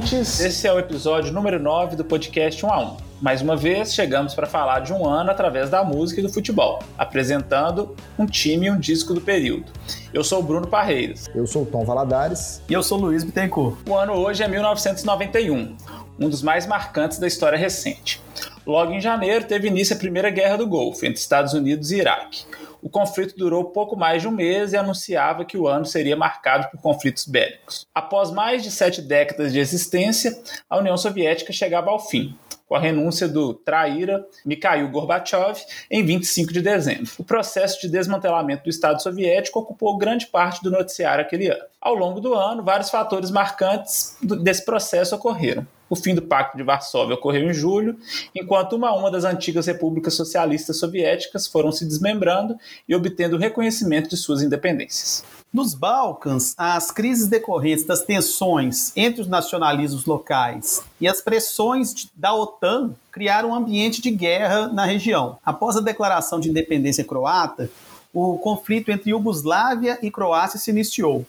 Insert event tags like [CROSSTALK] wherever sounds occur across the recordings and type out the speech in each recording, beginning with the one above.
Ouvintes! Esse é o episódio número 9 do podcast 1 a 1. Mais uma vez, chegamos para falar de um ano através da música e do futebol, apresentando um time e um disco do período. Eu sou o Bruno Parreiras. Eu sou o Tom Valadares. E eu sou o Luiz Bittencourt. O ano hoje é 1991, um dos mais marcantes da história recente. Logo em janeiro, teve início a Primeira Guerra do Golfo, entre Estados Unidos e Iraque o conflito durou pouco mais de um mês e anunciava que o ano seria marcado por conflitos bélicos. Após mais de sete décadas de existência, a União Soviética chegava ao fim, com a renúncia do traíra Mikhail Gorbachev em 25 de dezembro. O processo de desmantelamento do Estado Soviético ocupou grande parte do noticiário aquele ano. Ao longo do ano, vários fatores marcantes desse processo ocorreram. O fim do Pacto de Varsóvia ocorreu em julho, enquanto uma a uma das antigas repúblicas socialistas soviéticas foram se desmembrando e obtendo reconhecimento de suas independências. Nos Balcãs, as crises decorrentes das tensões entre os nacionalismos locais e as pressões da OTAN criaram um ambiente de guerra na região. Após a declaração de independência croata, o conflito entre Iugoslávia e Croácia se iniciou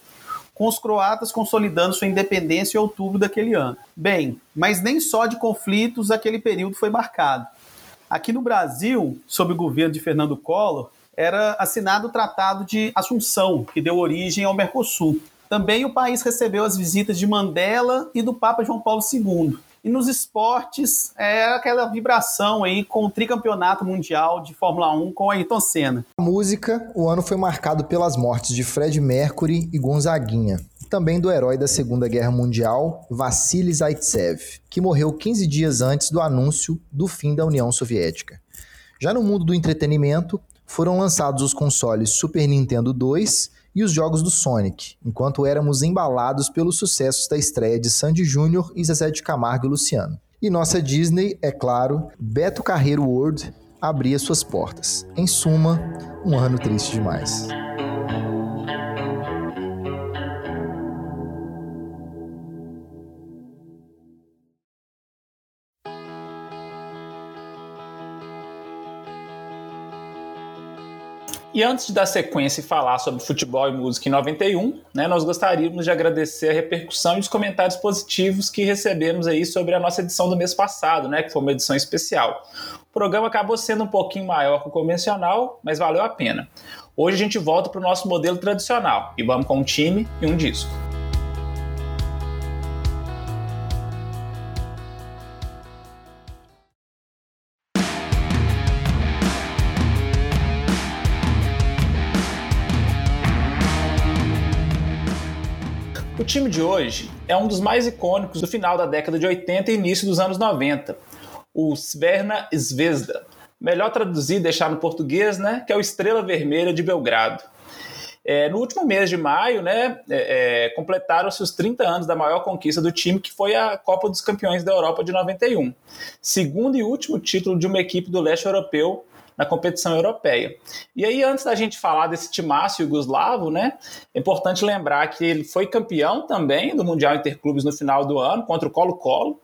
com os croatas consolidando sua independência em outubro daquele ano. Bem, mas nem só de conflitos aquele período foi marcado. Aqui no Brasil, sob o governo de Fernando Collor, era assinado o Tratado de Assunção, que deu origem ao Mercosul. Também o país recebeu as visitas de Mandela e do Papa João Paulo II. E nos esportes, é aquela vibração aí com o tricampeonato mundial de Fórmula 1 com Ayrton Senna. A música, o ano foi marcado pelas mortes de Fred Mercury e Gonzaguinha, também do herói da Segunda Guerra Mundial, Vassili Zaitsev, que morreu 15 dias antes do anúncio do fim da União Soviética. Já no mundo do entretenimento, foram lançados os consoles Super Nintendo 2 e os jogos do Sonic, enquanto éramos embalados pelos sucessos da estreia de Sandy Júnior e Zezé de Camargo e Luciano. E nossa Disney, é claro, Beto Carreiro World abria suas portas. Em suma, um ano triste demais. E antes de dar sequência e falar sobre futebol e música em 91, né, nós gostaríamos de agradecer a repercussão e os comentários positivos que recebemos aí sobre a nossa edição do mês passado, né, que foi uma edição especial. O programa acabou sendo um pouquinho maior que o convencional, mas valeu a pena. Hoje a gente volta para o nosso modelo tradicional e vamos com um time e um disco. O time de hoje é um dos mais icônicos do final da década de 80 e início dos anos 90, o Sverna Zvezda. Melhor traduzir e deixar no português, né, que é o Estrela Vermelha de Belgrado. É, no último mês de maio, né, é, é, completaram-se os 30 anos da maior conquista do time, que foi a Copa dos Campeões da Europa de 91. Segundo e último título de uma equipe do leste europeu na competição europeia. E aí, antes da gente falar desse timácio yugoslavo, né, é importante lembrar que ele foi campeão também do Mundial Interclubes no final do ano, contra o Colo-Colo.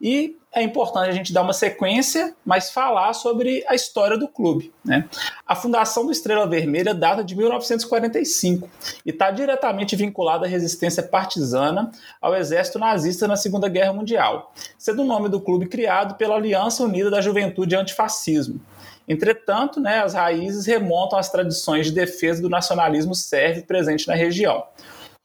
E é importante a gente dar uma sequência, mas falar sobre a história do clube. Né? A fundação do Estrela Vermelha data de 1945 e está diretamente vinculada à resistência partisana ao exército nazista na Segunda Guerra Mundial, sendo o nome do clube criado pela Aliança Unida da Juventude Antifascismo. Entretanto, né, as raízes remontam às tradições de defesa do nacionalismo sérvio presente na região.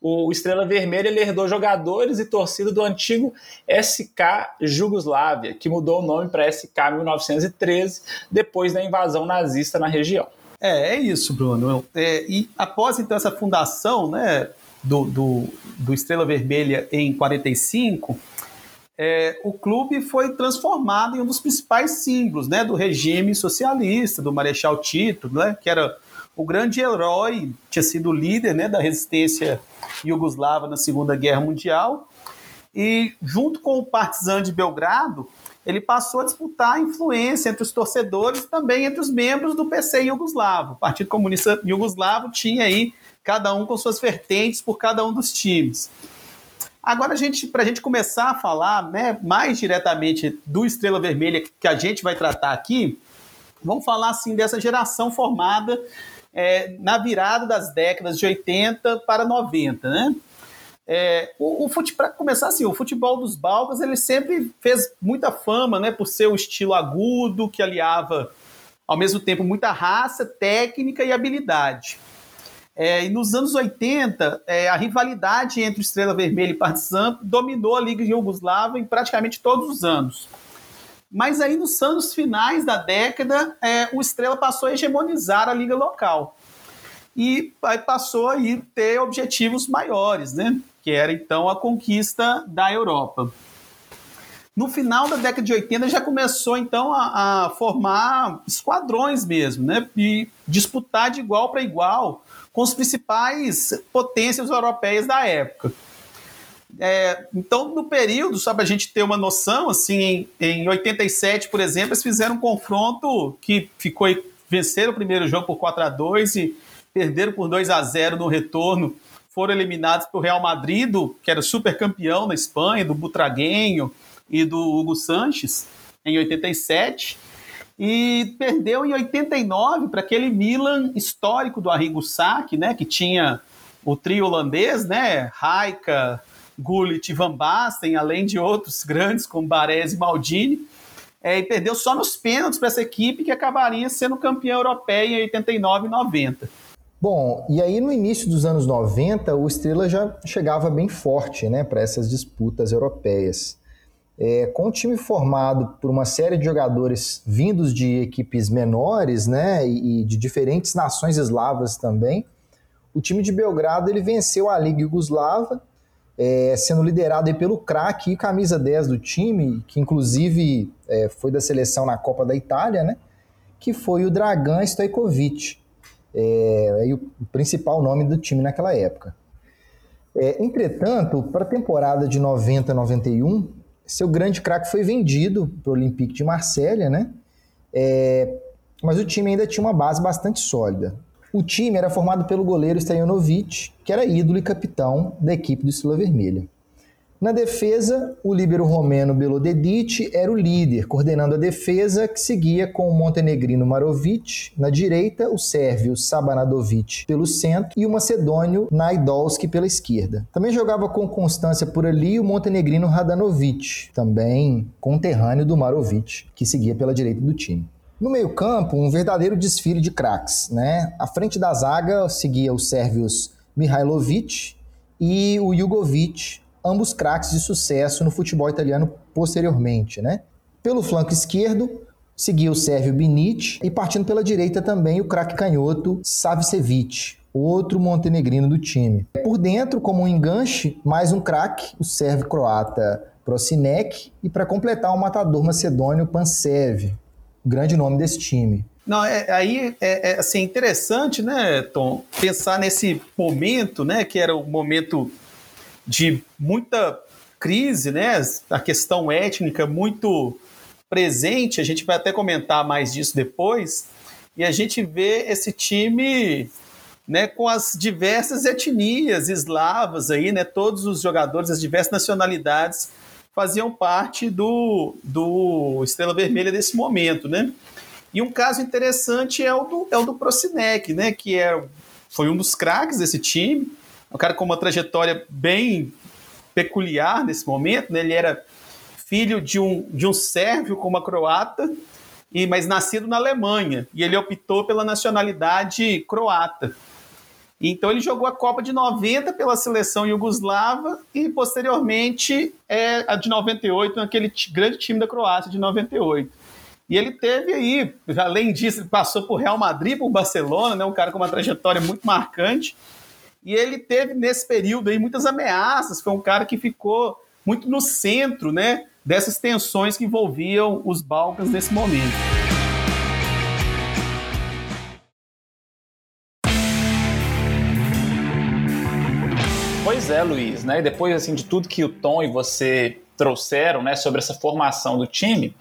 O Estrela Vermelha herdou jogadores e torcida do antigo SK Jugoslávia, que mudou o nome para SK 1913 depois da invasão nazista na região. É, é isso, Bruno. É, e após então essa fundação né, do, do, do Estrela Vermelha em 45, é, o clube foi transformado em um dos principais símbolos né, do regime socialista, do Marechal Tito, né, que era o grande herói, tinha sido líder né, da resistência iugoslava na Segunda Guerra Mundial. E, junto com o Partizan de Belgrado, ele passou a disputar influência entre os torcedores e também entre os membros do PC iugoslavo. O Partido Comunista Iugoslavo tinha aí cada um com suas vertentes por cada um dos times. Agora, para a gente começar a falar né, mais diretamente do Estrela Vermelha que a gente vai tratar aqui, vamos falar assim dessa geração formada é, na virada das décadas de 80 para 90, né? É, o, o para começar assim, o futebol dos Balcãs ele sempre fez muita fama, né, por ser um estilo agudo que aliava ao mesmo tempo muita raça, técnica e habilidade. É, e nos anos 80, é, a rivalidade entre Estrela Vermelha e Partizan dominou a Liga Iugoslava em praticamente todos os anos. Mas aí nos anos finais da década, é, o Estrela passou a hegemonizar a liga local. E passou a ter objetivos maiores, né? que era então a conquista da Europa. No final da década de 80 já começou então a, a formar esquadrões mesmo, né? E disputar de igual para igual com as principais potências europeias da época. É, então, no período, só para a gente ter uma noção, assim, em, em 87, por exemplo, eles fizeram um confronto que ficou venceram o primeiro jogo por 4 a 2 e perderam por 2 a 0 no retorno. Foram eliminados pelo Real Madrid, que era super campeão na Espanha, do Butraguenho e do Hugo Sanches, em 87. E perdeu em 89 para aquele Milan histórico do Arrigo Sacchi, né, que tinha o trio holandês, né, Raika, Gullit e Van Basten, além de outros grandes como Baresi e Maldini, é, e perdeu só nos pênaltis para essa equipe que acabaria sendo campeã europeia em 89 e 90. Bom, e aí no início dos anos 90, o Estrela já chegava bem forte né, para essas disputas europeias. É, com o time formado por uma série de jogadores vindos de equipes menores né, e de diferentes nações eslavas também, o time de Belgrado ele venceu a Liga Yugoslava é, sendo liderado pelo craque e camisa 10 do time, que inclusive é, foi da seleção na Copa da Itália, né? Que foi o Dragan Stojkovic, é, o, principal nome do time naquela época. É, entretanto, para a temporada de 90-91, seu grande craque foi vendido para o Olympique de Marselha, né? É, mas o time ainda tinha uma base bastante sólida. O time era formado pelo goleiro Stajanovic, que era ídolo e capitão da equipe do Estrela Vermelha. Na defesa, o líbero romeno Belodedic era o líder, coordenando a defesa, que seguia com o montenegrino Marovic na direita, o sérvio Sabanadovic pelo centro e o macedônio Naidolski pela esquerda. Também jogava com constância por ali o montenegrino Radanovic, também conterrâneo do Marovic, que seguia pela direita do time. No meio-campo, um verdadeiro desfile de craques. Né? À frente da zaga seguia os sérvios Mihailovic e o Jugovic, ambos craques de sucesso no futebol italiano posteriormente. Né? Pelo flanco esquerdo, seguia o sérvio Binic e partindo pela direita também o craque canhoto Savicevic, outro montenegrino do time. Por dentro, como um enganche, mais um craque, o sérvio croata Prosinec, e para completar o matador macedônio Pansev, grande nome desse time. Não, é, aí é, é assim, interessante, né, Tom, pensar nesse momento, né, que era o momento de muita crise, né, a questão étnica muito presente, a gente vai até comentar mais disso depois, e a gente vê esse time né, com as diversas etnias eslavas aí, né, todos os jogadores, as diversas nacionalidades faziam parte do, do Estrela Vermelha desse momento, né? E um caso interessante é o do, é o do Procinec, né? Que é, foi um dos craques desse time, um cara com uma trajetória bem peculiar nesse momento, né? Ele era filho de um, de um sérvio com uma croata, e, mas nascido na Alemanha, e ele optou pela nacionalidade croata. Então ele jogou a Copa de 90 pela seleção iugoslava e posteriormente é, a de 98 naquele grande time da Croácia de 98. E ele teve aí, além disso, ele passou por Real Madrid, por Barcelona, né, um cara com uma trajetória muito marcante. E ele teve nesse período aí muitas ameaças, foi um cara que ficou muito no centro, né, dessas tensões que envolviam os Balcãs nesse momento. Pois é, Luiz, né? Depois assim de tudo que o Tom e você trouxeram, né, sobre essa formação do time,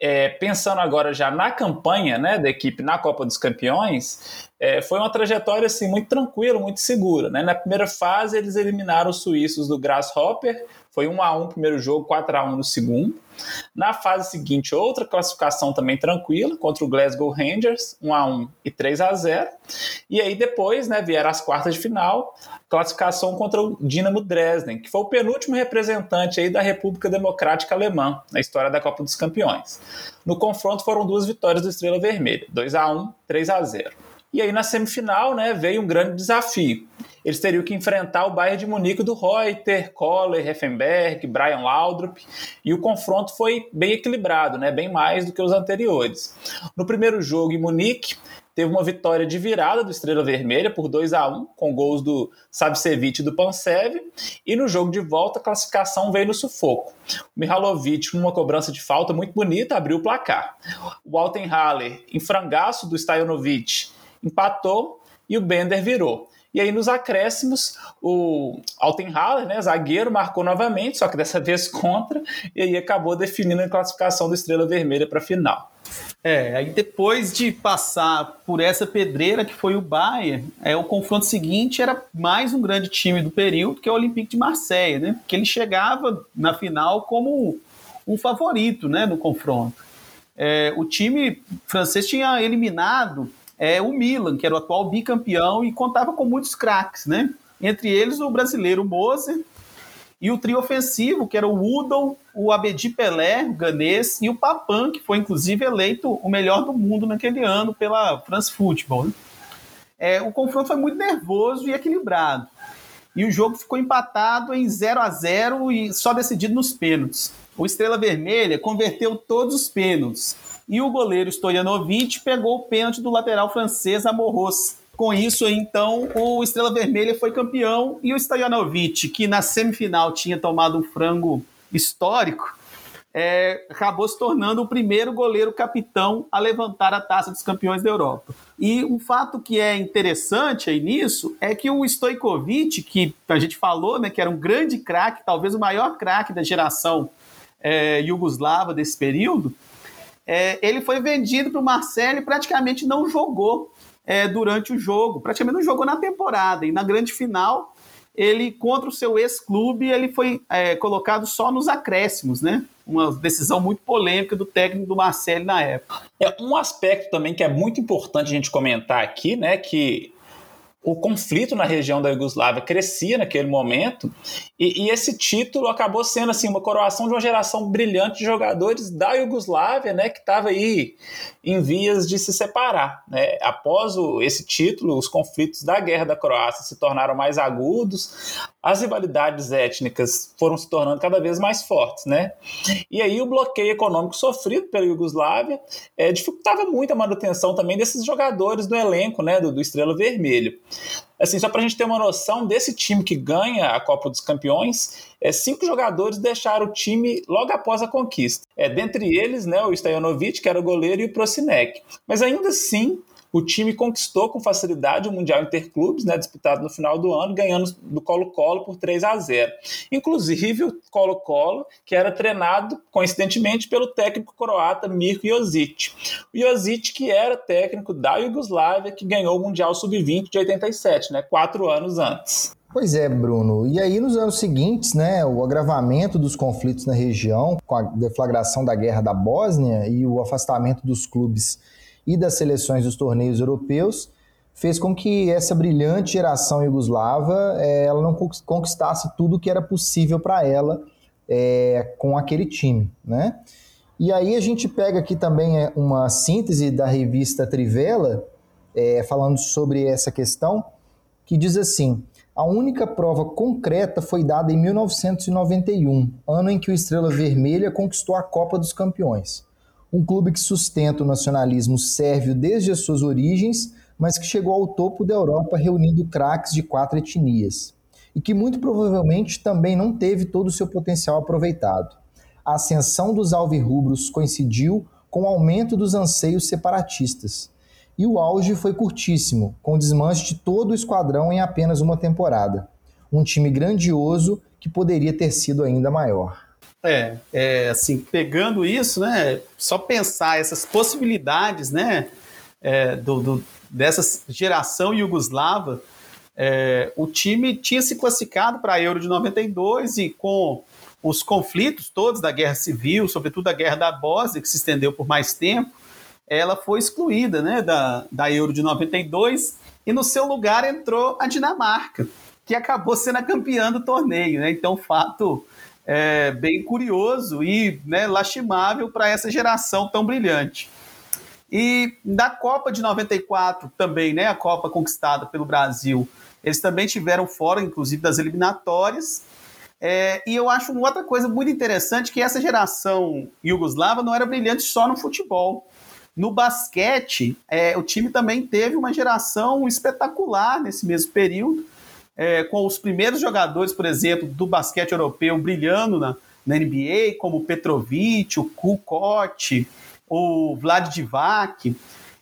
é, pensando agora já na campanha, né, da equipe na Copa dos Campeões, é, foi uma trajetória assim, muito tranquila, muito segura. Né? Na primeira fase, eles eliminaram os suíços do Grasshopper, foi 1 a 1 no primeiro jogo, 4 a 1 no segundo. Na fase seguinte, outra classificação também tranquila, contra o Glasgow Rangers, 1 a 1 e 3 a 0 E aí depois né, vieram as quartas de final, classificação contra o Dinamo Dresden, que foi o penúltimo representante aí da República Democrática Alemã na história da Copa dos Campeões. No confronto foram duas vitórias do Estrela Vermelha, 2 a 1 3 a 0 E aí na semifinal né, veio um grande desafio eles teriam que enfrentar o Bayern de Munique do Reuter, Kohler, Heffenberg, Brian Laudrup, e o confronto foi bem equilibrado, né? bem mais do que os anteriores. No primeiro jogo em Munique, teve uma vitória de virada do Estrela Vermelha por 2 a 1 com gols do Sabsevic e do Pansev, e no jogo de volta a classificação veio no sufoco. O Mihalovic, numa cobrança de falta muito bonita, abriu o placar. O Altenhaller, em frangaço do Stajanovic, empatou e o Bender virou. E aí, nos acréscimos, o Altenhaller, né, zagueiro, marcou novamente, só que dessa [LAUGHS] vez contra, e aí acabou definindo a classificação do Estrela Vermelha para a final. É, aí depois de passar por essa pedreira que foi o Bayern, é, o confronto seguinte era mais um grande time do período, que é o Olympique de Marseille, né? Que ele chegava na final como um favorito, né, no confronto. É, o time francês tinha eliminado é, o Milan, que era o atual bicampeão e contava com muitos craques, né? Entre eles o brasileiro Moser e o trio ofensivo, que era o Udon, o Abedi Pelé, o ganês, e o Papan, que foi inclusive eleito o melhor do mundo naquele ano pela France Football. Né? É, o confronto foi muito nervoso e equilibrado. E o jogo ficou empatado em 0 a 0 e só decidido nos pênaltis. O Estrela Vermelha converteu todos os pênaltis e o goleiro Stojanovic pegou o pênalti do lateral francês Amorros. Com isso, então, o Estrela Vermelha foi campeão e o Stojanovic, que na semifinal tinha tomado um frango histórico, é, acabou se tornando o primeiro goleiro capitão a levantar a taça dos campeões da Europa. E um fato que é interessante aí nisso é que o Stojkovic, que a gente falou, né, que era um grande craque, talvez o maior craque da geração é, desse período, é, ele foi vendido para o Marcelo e praticamente não jogou é, durante o jogo, praticamente não jogou na temporada. E na grande final, ele, contra o seu ex-clube, ele foi é, colocado só nos acréscimos, né? Uma decisão muito polêmica do técnico do Marcelo na época. É um aspecto também que é muito importante a gente comentar aqui, né? Que o conflito na região da Iugoslávia crescia naquele momento e, e, esse título acabou sendo assim uma coroação de uma geração brilhante de jogadores da Iugoslávia, né, que estava aí em vias de se separar. Né? Após o, esse título, os conflitos da Guerra da Croácia se tornaram mais agudos, as rivalidades étnicas foram se tornando cada vez mais fortes, né? E aí o bloqueio econômico sofrido pela Iugoslávia é, dificultava muito a manutenção também desses jogadores do elenco, né, do, do Estrela Vermelho. Assim, só para a gente ter uma noção desse time que ganha a Copa dos Campeões, é, cinco jogadores deixaram o time logo após a conquista. É, dentre eles, né, o Stajanovic, que era o goleiro, e o Prosinec. Mas ainda assim, o time conquistou com facilidade o Mundial Interclubes, né, disputado no final do ano, ganhando do Colo-Colo por 3 a 0. Inclusive o Colo-Colo, que era treinado, coincidentemente, pelo técnico croata Mirko Josic. O Josic, que era técnico da Iugoslávia, que ganhou o Mundial Sub-20 de 87, né, quatro anos antes. Pois é, Bruno. E aí, nos anos seguintes, né, o agravamento dos conflitos na região, com a deflagração da Guerra da Bósnia e o afastamento dos clubes e das seleções dos torneios europeus fez com que essa brilhante geração iugoslava é, ela não conquistasse tudo que era possível para ela é, com aquele time, né? E aí a gente pega aqui também é, uma síntese da revista Trivela, é, falando sobre essa questão, que diz assim: a única prova concreta foi dada em 1991, ano em que o Estrela Vermelha conquistou a Copa dos Campeões um clube que sustenta o nacionalismo sérvio desde as suas origens, mas que chegou ao topo da Europa reunindo craques de quatro etnias, e que muito provavelmente também não teve todo o seu potencial aproveitado. A ascensão dos alvirrubros coincidiu com o aumento dos anseios separatistas, e o auge foi curtíssimo, com o desmanche de todo o esquadrão em apenas uma temporada. Um time grandioso que poderia ter sido ainda maior. É, é, assim, pegando isso, né, só pensar essas possibilidades, né, é, do, do, dessa geração iugoslava, é, o time tinha se classificado para a Euro de 92 e com os conflitos todos da guerra civil, sobretudo a guerra da Bósnia, que se estendeu por mais tempo, ela foi excluída né, da, da Euro de 92 e no seu lugar entrou a Dinamarca, que acabou sendo a campeã do torneio. Né? Então, fato é, bem curioso e né, lastimável para essa geração tão brilhante. E da Copa de 94 também, né, a Copa conquistada pelo Brasil, eles também tiveram fora, inclusive, das eliminatórias. É, e eu acho uma outra coisa muito interessante que essa geração iugoslava não era brilhante só no futebol. No basquete, é, o time também teve uma geração espetacular nesse mesmo período, é, com os primeiros jogadores, por exemplo, do basquete europeu brilhando na, na NBA, como Petrovic, o Kukoc, o Vlad Divac.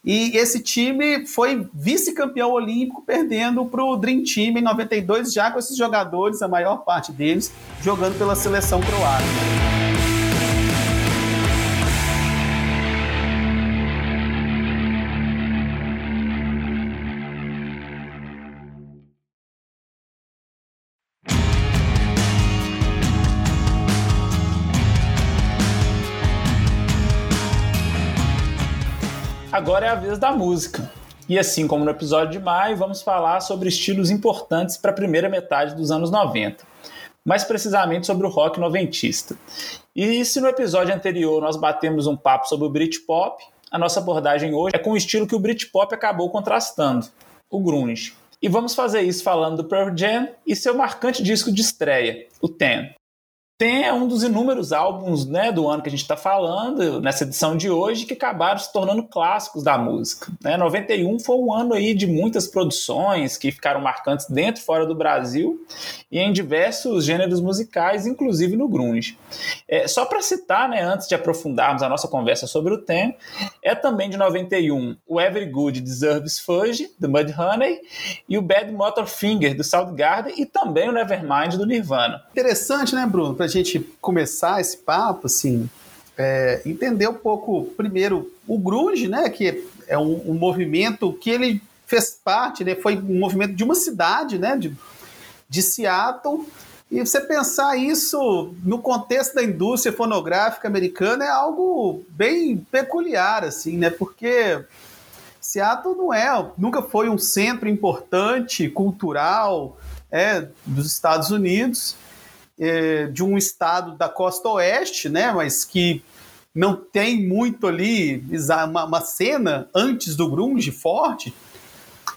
E esse time foi vice-campeão olímpico, perdendo para o Dream Team em 92, já com esses jogadores, a maior parte deles, jogando pela seleção croata. Agora é a vez da música. E assim como no episódio de maio, vamos falar sobre estilos importantes para a primeira metade dos anos 90, mais precisamente sobre o rock noventista. E se no episódio anterior nós batemos um papo sobre o Britpop, a nossa abordagem hoje é com o estilo que o Britpop acabou contrastando, o grunge. E vamos fazer isso falando do Pearl Jam e seu marcante disco de estreia, o Ten. Tem um dos inúmeros álbuns né, do ano que a gente está falando, nessa edição de hoje, que acabaram se tornando clássicos da música. Né? 91 foi um ano aí de muitas produções que ficaram marcantes dentro e fora do Brasil e em diversos gêneros musicais, inclusive no grunge. É, só para citar, né, antes de aprofundarmos a nossa conversa sobre o tema, é também de 91 o Every Good Deserves Fudge, do Mudhoney, e o Bad Motor Finger, do Soundgarden, e também o Nevermind, do Nirvana. Interessante, né, Bruno? Para a gente começar esse papo, assim, é, entender um pouco, primeiro, o grunge, né, que é um, um, movimento que ele fez parte, né, foi um movimento de uma cidade, né, de, de Seattle, e você pensar isso no contexto da indústria fonográfica americana é algo bem peculiar, assim, né, porque Seattle não é, nunca foi um centro importante cultural é, dos Estados Unidos, é, de um estado da costa oeste, né, mas que não tem muito ali uma, uma cena antes do grunge forte,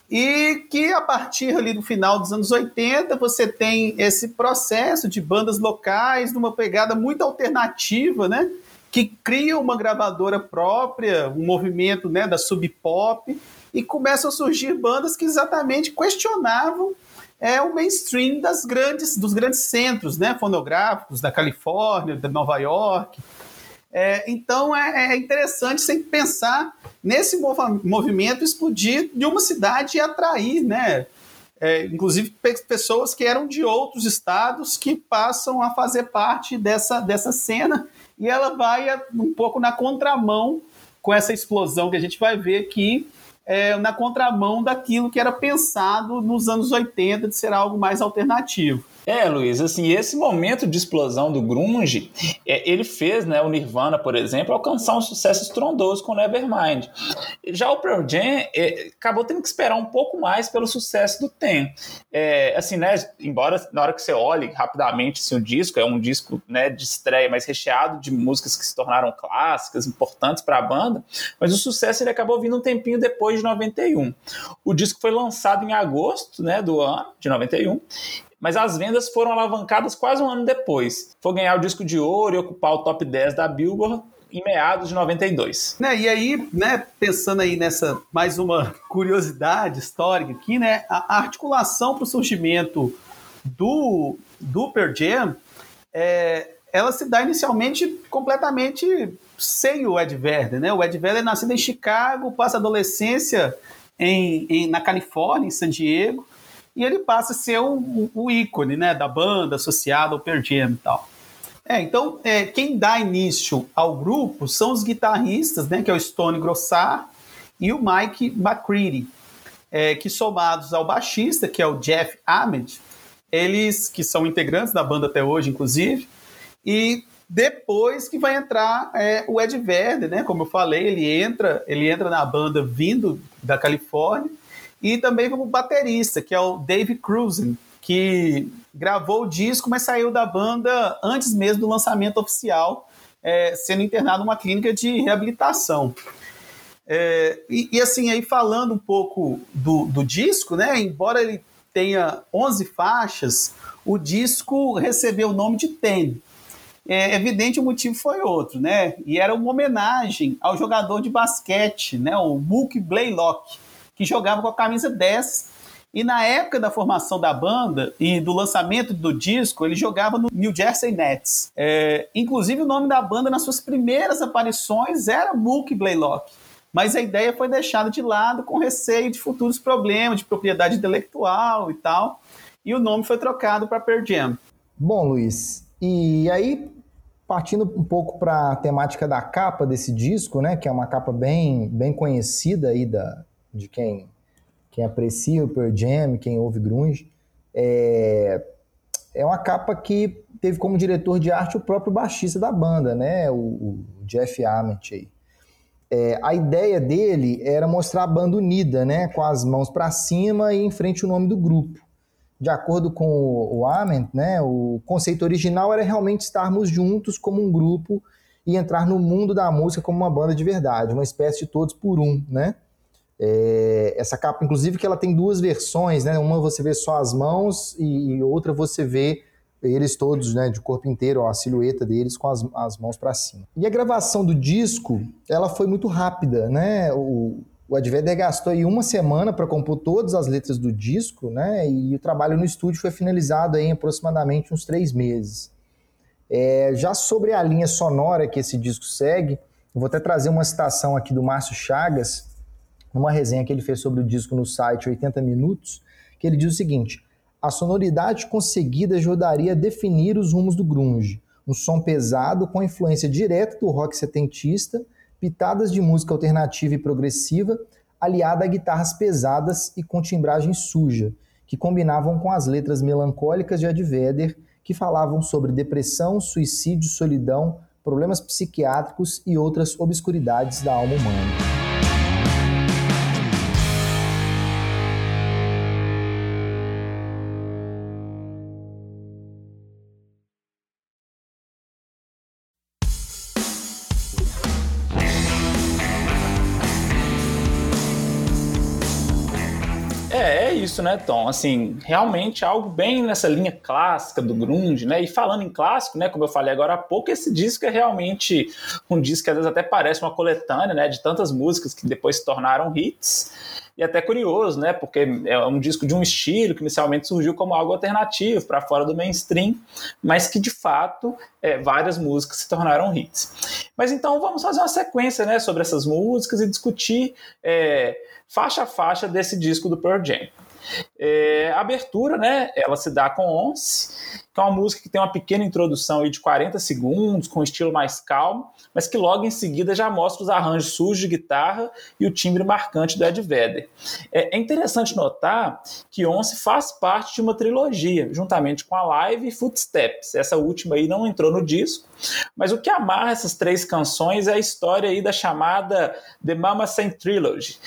e que a partir ali do final dos anos 80 você tem esse processo de bandas locais numa pegada muito alternativa, né? Que cria uma gravadora própria, um movimento né, da sub pop e começam a surgir bandas que exatamente questionavam é o mainstream das grandes, dos grandes centros né, fonográficos da Califórnia, da Nova York. É, então é, é, interessante sempre pensar nesse mov movimento explodir de uma cidade e atrair, né? É, inclusive pessoas que eram de outros estados que passam a fazer parte dessa, dessa cena e ela vai um pouco na contramão com essa explosão que a gente vai ver aqui é, na contramão daquilo que era pensado nos anos 80 de ser algo mais alternativo. É, Luiz, assim, esse momento de explosão do grunge, é, ele fez, né, o Nirvana, por exemplo, alcançar um sucesso estrondoso com Nevermind. Já o Pearl Jam é, acabou tendo que esperar um pouco mais pelo sucesso do Ten. É, assim, né, embora na hora que você olhe rapidamente assim, o disco, é um disco né, de estreia, mas recheado de músicas que se tornaram clássicas, importantes para a banda, mas o sucesso ele acabou vindo um tempinho depois de 91. O disco foi lançado em agosto né, do ano, de 91, mas as vendas foram alavancadas quase um ano depois. Foi ganhar o disco de ouro e ocupar o top 10 da Billboard em meados de 92. Né, e aí, né, pensando aí nessa mais uma curiosidade histórica aqui, né, a articulação para o surgimento do, do Pearl Jam, é, ela se dá inicialmente completamente sem o Ed Vedder, né? O Ed Vedder é nascido em Chicago, passa a adolescência em, em, na Califórnia, em San Diego, e ele passa a ser o, o ícone né, da banda associado ao Pearl Jam e tal. É, então, é, quem dá início ao grupo são os guitarristas, né, que é o Stone Grossar e o Mike McCready. é, que somados ao baixista, que é o Jeff Ahmed, eles que são integrantes da banda até hoje, inclusive, e depois que vai entrar é, o Ed Vedder, né? Como eu falei, ele entra, ele entra na banda vindo da Califórnia e também como baterista, que é o Dave Cruzen, que gravou o disco, mas saiu da banda antes mesmo do lançamento oficial, é, sendo internado numa clínica de reabilitação. É, e, e, assim, aí falando um pouco do, do disco, né? Embora ele tenha 11 faixas, o disco recebeu o nome de Ten. É evidente o motivo foi outro, né? E era uma homenagem ao jogador de basquete, né? O Mook Blaylock, que jogava com a camisa 10 e na época da formação da banda e do lançamento do disco, ele jogava no New Jersey Nets. É, inclusive, o nome da banda nas suas primeiras aparições era Mook Blaylock. Mas a ideia foi deixada de lado com receio de futuros problemas de propriedade intelectual e tal. E o nome foi trocado para Pearl Jam. Bom, Luiz, e aí partindo um pouco para a temática da capa desse disco, né, que é uma capa bem, bem conhecida aí da, de quem quem aprecia o Pearl Jam, quem ouve grunge, é, é uma capa que teve como diretor de arte o próprio baixista da banda, né, o, o Jeff Ament aí. É, a ideia dele era mostrar a banda unida, né, com as mãos para cima e em frente o nome do grupo. De acordo com o, o Ament, né, o conceito original era realmente estarmos juntos como um grupo e entrar no mundo da música como uma banda de verdade, uma espécie de todos por um, né? É, essa capa, inclusive, que ela tem duas versões, né? Uma você vê só as mãos e outra você vê eles todos, né, de corpo inteiro, ó, a silhueta deles com as, as mãos para cima. E a gravação do disco, ela foi muito rápida, né? O, o gastou aí uma semana para compor todas as letras do disco, né? E o trabalho no estúdio foi finalizado aí em aproximadamente uns três meses. É, já sobre a linha sonora que esse disco segue, eu vou até trazer uma citação aqui do Márcio Chagas, numa resenha que ele fez sobre o disco no site 80 Minutos, que ele diz o seguinte: a sonoridade conseguida ajudaria a definir os rumos do grunge, um som pesado com influência direta do rock setentista, pitadas de música alternativa e progressiva, aliada a guitarras pesadas e com timbragem suja, que combinavam com as letras melancólicas de Ed Vedder, que falavam sobre depressão, suicídio, solidão, problemas psiquiátricos e outras obscuridades da alma humana. Isso, né, Tom? Assim, realmente algo bem nessa linha clássica do grunge, né? E falando em clássico, né, como eu falei agora há pouco, esse disco é realmente um disco que às vezes até parece uma coletânea, né, de tantas músicas que depois se tornaram hits. E até curioso, né? Porque é um disco de um estilo que inicialmente surgiu como algo alternativo para fora do mainstream, mas que de fato é, várias músicas se tornaram hits. Mas então vamos fazer uma sequência, né, sobre essas músicas e discutir é, faixa a faixa desse disco do Pearl Jam. É, a abertura, né, ela se dá com Once, que é uma música que tem uma pequena introdução aí de 40 segundos, com um estilo mais calmo, mas que logo em seguida já mostra os arranjos sujos de guitarra e o timbre marcante do Ed Vedder. É, é interessante notar que Once faz parte de uma trilogia, juntamente com a Live e Footsteps. Essa última aí não entrou no disco, mas o que amarra essas três canções é a história aí da chamada The Mama Saint Trilogy,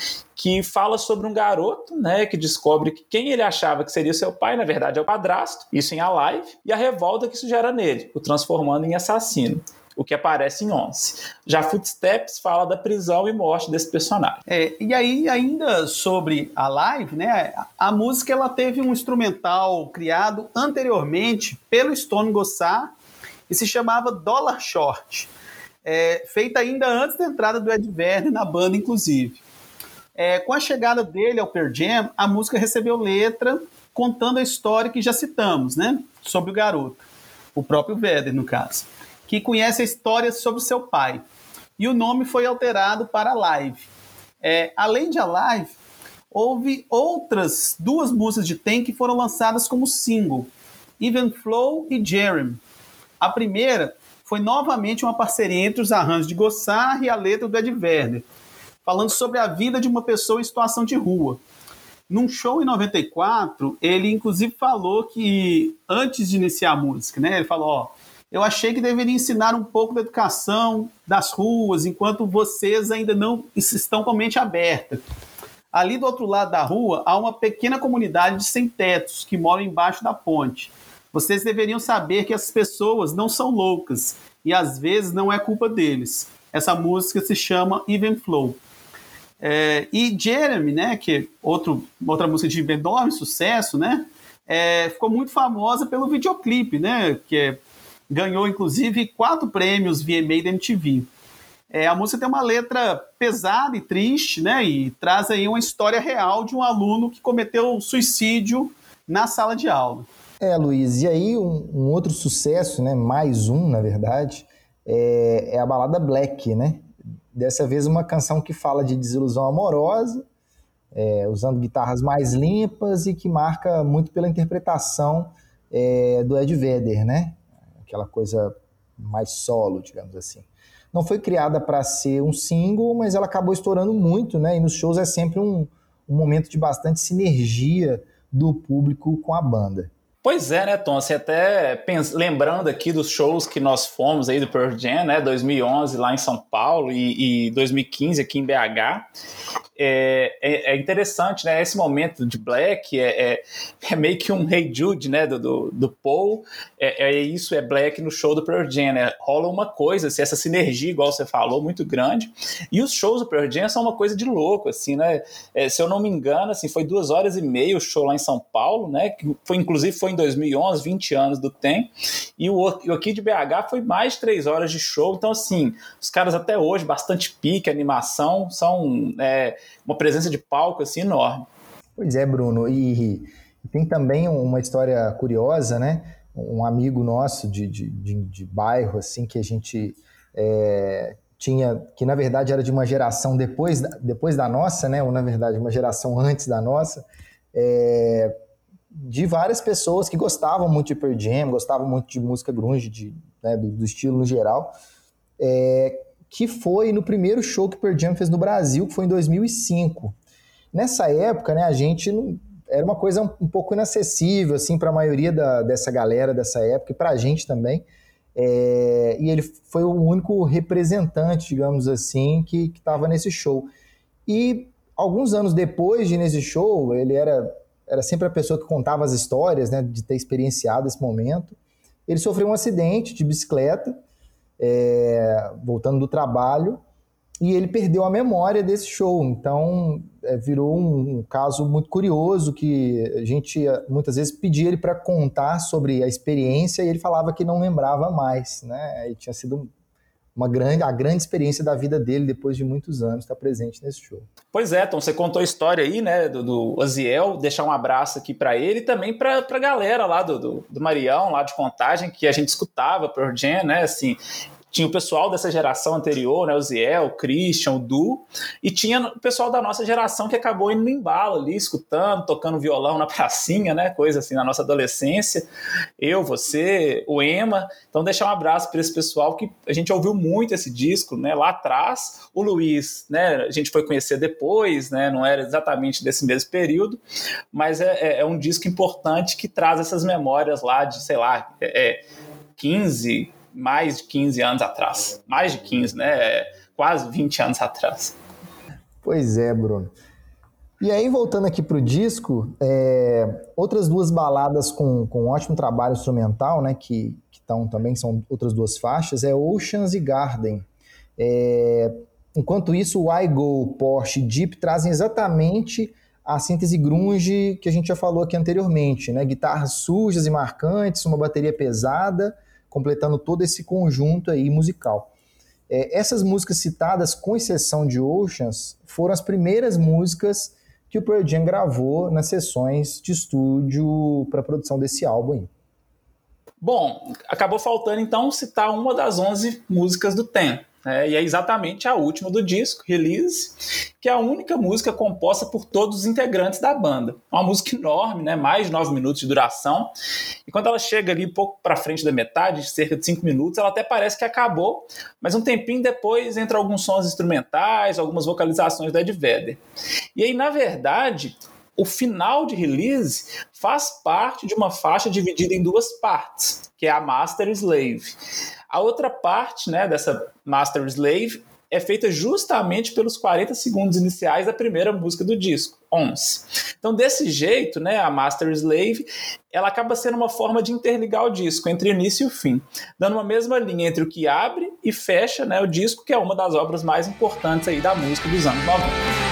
que fala sobre um garoto, né, que descobre que quem ele achava que seria seu pai, na verdade é o padrasto, isso em Alive, e a revolta que isso gera nele, o transformando em assassino o que aparece em Once. Já Footsteps fala da prisão e morte desse personagem. É, e aí, ainda sobre a live, né, a música ela teve um instrumental criado anteriormente pelo Stone Gossard e se chamava Dollar Short, é, feita ainda antes da entrada do Ed Verne na banda, inclusive. É, com a chegada dele ao Pearl Jam, a música recebeu letra contando a história que já citamos, né? Sobre o garoto, o próprio Vedder, no caso, que conhece a história sobre seu pai. E o nome foi alterado para Live. É, além de Alive, houve outras duas músicas de Ten que foram lançadas como single, Even Flow e Jeremy. A primeira foi novamente uma parceria entre os arranjos de Gossard e a letra do Ed Werner, falando sobre a vida de uma pessoa em situação de rua. num show em 94, ele inclusive falou que antes de iniciar a música, né? Ele falou, ó, eu achei que deveria ensinar um pouco da educação das ruas, enquanto vocês ainda não estão com a mente aberta. Ali do outro lado da rua há uma pequena comunidade de sem-tetos que moram embaixo da ponte. Vocês deveriam saber que as pessoas não são loucas e às vezes não é culpa deles. Essa música se chama Even Flow. É, e Jeremy, né, que é outro, outra música de enorme sucesso, né, é, ficou muito famosa pelo videoclipe, né, que é ganhou inclusive quatro prêmios VMA da MTV. É, a música tem uma letra pesada e triste, né? E traz aí uma história real de um aluno que cometeu suicídio na sala de aula. É, Luiz, e aí um, um outro sucesso, né? Mais um, na verdade, é, é, a balada Black, né? Dessa vez uma canção que fala de desilusão amorosa, é, usando guitarras mais limpas e que marca muito pela interpretação é, do Ed Vedder, né? aquela coisa mais solo, digamos assim. Não foi criada para ser um single, mas ela acabou estourando muito, né? E nos shows é sempre um, um momento de bastante sinergia do público com a banda. Pois é, né, Tom? Você até pensa, lembrando aqui dos shows que nós fomos aí do Pearl Jam, né? 2011 lá em São Paulo e, e 2015 aqui em BH é, é, é, interessante, né? Esse momento de Black é, é, é meio que um Hey Jude, né? Do, do, do Paul. É, é, isso, é Black no show do Pearl Jam, né? Rola uma coisa, assim, essa sinergia, igual você falou, muito grande. E os shows do Pearl Jam são uma coisa de louco, assim, né? É, se eu não me engano, assim, foi duas horas e meia o show lá em São Paulo, né? Que foi, inclusive foi em 2011, 20 anos do TEM. E o, o aqui de BH foi mais de três horas de show. Então, assim, os caras até hoje, bastante pique, animação, são... É, uma presença de palco assim enorme. Pois é, Bruno. E, tem também uma história curiosa, né? Um amigo nosso de, de, de, de bairro, assim, que a gente é, tinha, que na verdade era de uma geração depois, depois da nossa, né? Ou na verdade uma geração antes da nossa, é, de várias pessoas que gostavam muito de Pearl Jam, gostavam muito de música grunge, de, né, do, do, estilo no geral, é, que foi no primeiro show que Pearl Jam fez no Brasil, que foi em 2005. Nessa época, né, a gente não, era uma coisa um, um pouco inacessível assim para a maioria da, dessa galera dessa época e para a gente também. É, e ele foi o único representante, digamos assim, que estava nesse show. E alguns anos depois de nesse show, ele era, era sempre a pessoa que contava as histórias, né, de ter experienciado esse momento. Ele sofreu um acidente de bicicleta é, voltando do trabalho, e ele perdeu a memória desse show. Então, é, virou um, um, caso muito curioso que a gente muitas vezes pedia ele para contar sobre a experiência e ele falava que não lembrava mais, né? E tinha sido uma grande, a grande experiência da vida dele depois de muitos anos estar presente nesse show. Pois é, Tom, você contou a história aí, né, do, do Aziel, deixar um abraço aqui para ele e também para a galera lá do, do, do, Marião, lá de Contagem, que a gente escutava por Jen, né, assim, tinha o pessoal dessa geração anterior, né, o Ziel, o Christian, o Du, e tinha o pessoal da nossa geração que acabou indo no embalo ali, escutando, tocando violão na pracinha, né, coisa assim, na nossa adolescência. Eu, você, o Ema. Então, deixar um abraço para esse pessoal que a gente ouviu muito esse disco, né, lá atrás. O Luiz, né, a gente foi conhecer depois, né, não era exatamente desse mesmo período, mas é, é, é um disco importante que traz essas memórias lá de, sei lá, é, 15, é, mais de 15 anos atrás. Mais de 15, né? Quase 20 anos atrás. Pois é, Bruno. E aí, voltando aqui para o disco, é, outras duas baladas com, com um ótimo trabalho instrumental, né, que estão também, são outras duas faixas, é Oceans e Garden. É, enquanto isso, o I Go, Porsche e Jeep trazem exatamente a síntese grunge que a gente já falou aqui anteriormente, né? Guitarras sujas e marcantes, uma bateria pesada, completando todo esse conjunto aí musical. É, essas músicas citadas, com exceção de Oceans, foram as primeiras músicas que o Pearl Jam gravou nas sessões de estúdio para a produção desse álbum aí. Bom, acabou faltando então citar uma das 11 músicas do Tem. É, e é exatamente a última do disco, Release, que é a única música composta por todos os integrantes da banda. Uma música enorme, né, mais de nove minutos de duração. E quando ela chega ali um pouco para frente da metade, cerca de cinco minutos, ela até parece que acabou, mas um tempinho depois entra alguns sons instrumentais, algumas vocalizações da Ed Vedder. E aí, na verdade, o final de release faz parte de uma faixa dividida em duas partes, que é a Master Slave. A outra parte né, dessa Master Slave é feita justamente pelos 40 segundos iniciais da primeira música do disco, Ons. Então, desse jeito, né, a Master Slave, ela acaba sendo uma forma de interligar o disco entre início e fim, dando uma mesma linha entre o que abre e fecha né, o disco, que é uma das obras mais importantes aí da música dos anos 90.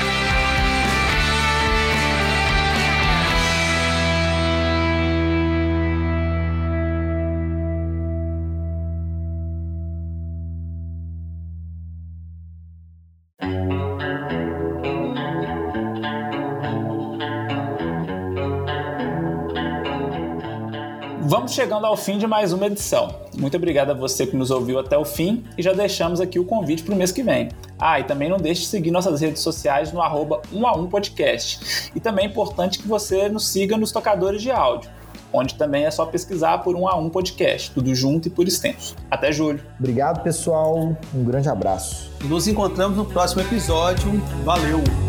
Vamos chegando ao fim de mais uma edição. Muito obrigado a você que nos ouviu até o fim e já deixamos aqui o convite para o mês que vem. Ah, e também não deixe de seguir nossas redes sociais no arroba 1 a 1 podcast. E também é importante que você nos siga nos tocadores de áudio, onde também é só pesquisar por 1 a 1 podcast, tudo junto e por extenso. Até julho. Obrigado, pessoal. Um grande abraço. Nos encontramos no próximo episódio. Valeu!